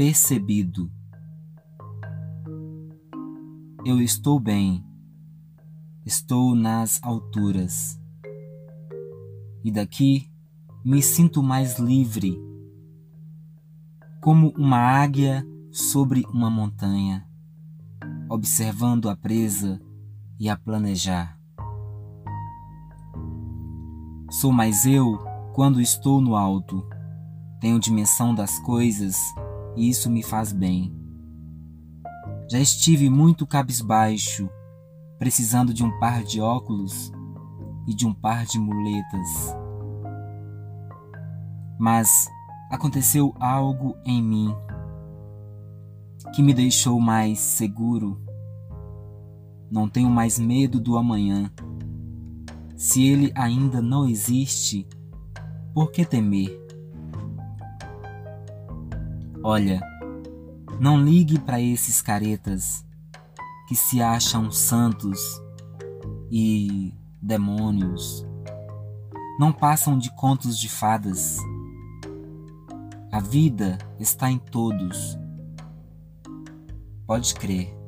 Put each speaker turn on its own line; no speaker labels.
percebido. Eu estou bem, estou nas alturas, e daqui me sinto mais livre, como uma águia sobre uma montanha, observando a presa e a planejar. Sou mais eu quando estou no alto. Tenho dimensão das coisas e isso me faz bem. Já estive muito cabisbaixo, precisando de um par de óculos e de um par de muletas. Mas aconteceu algo em mim que me deixou mais seguro. Não tenho mais medo do amanhã. Se ele ainda não existe, por que temer? Olha, não ligue para esses caretas que se acham santos e demônios. Não passam de contos de fadas. A vida está em todos. Pode crer.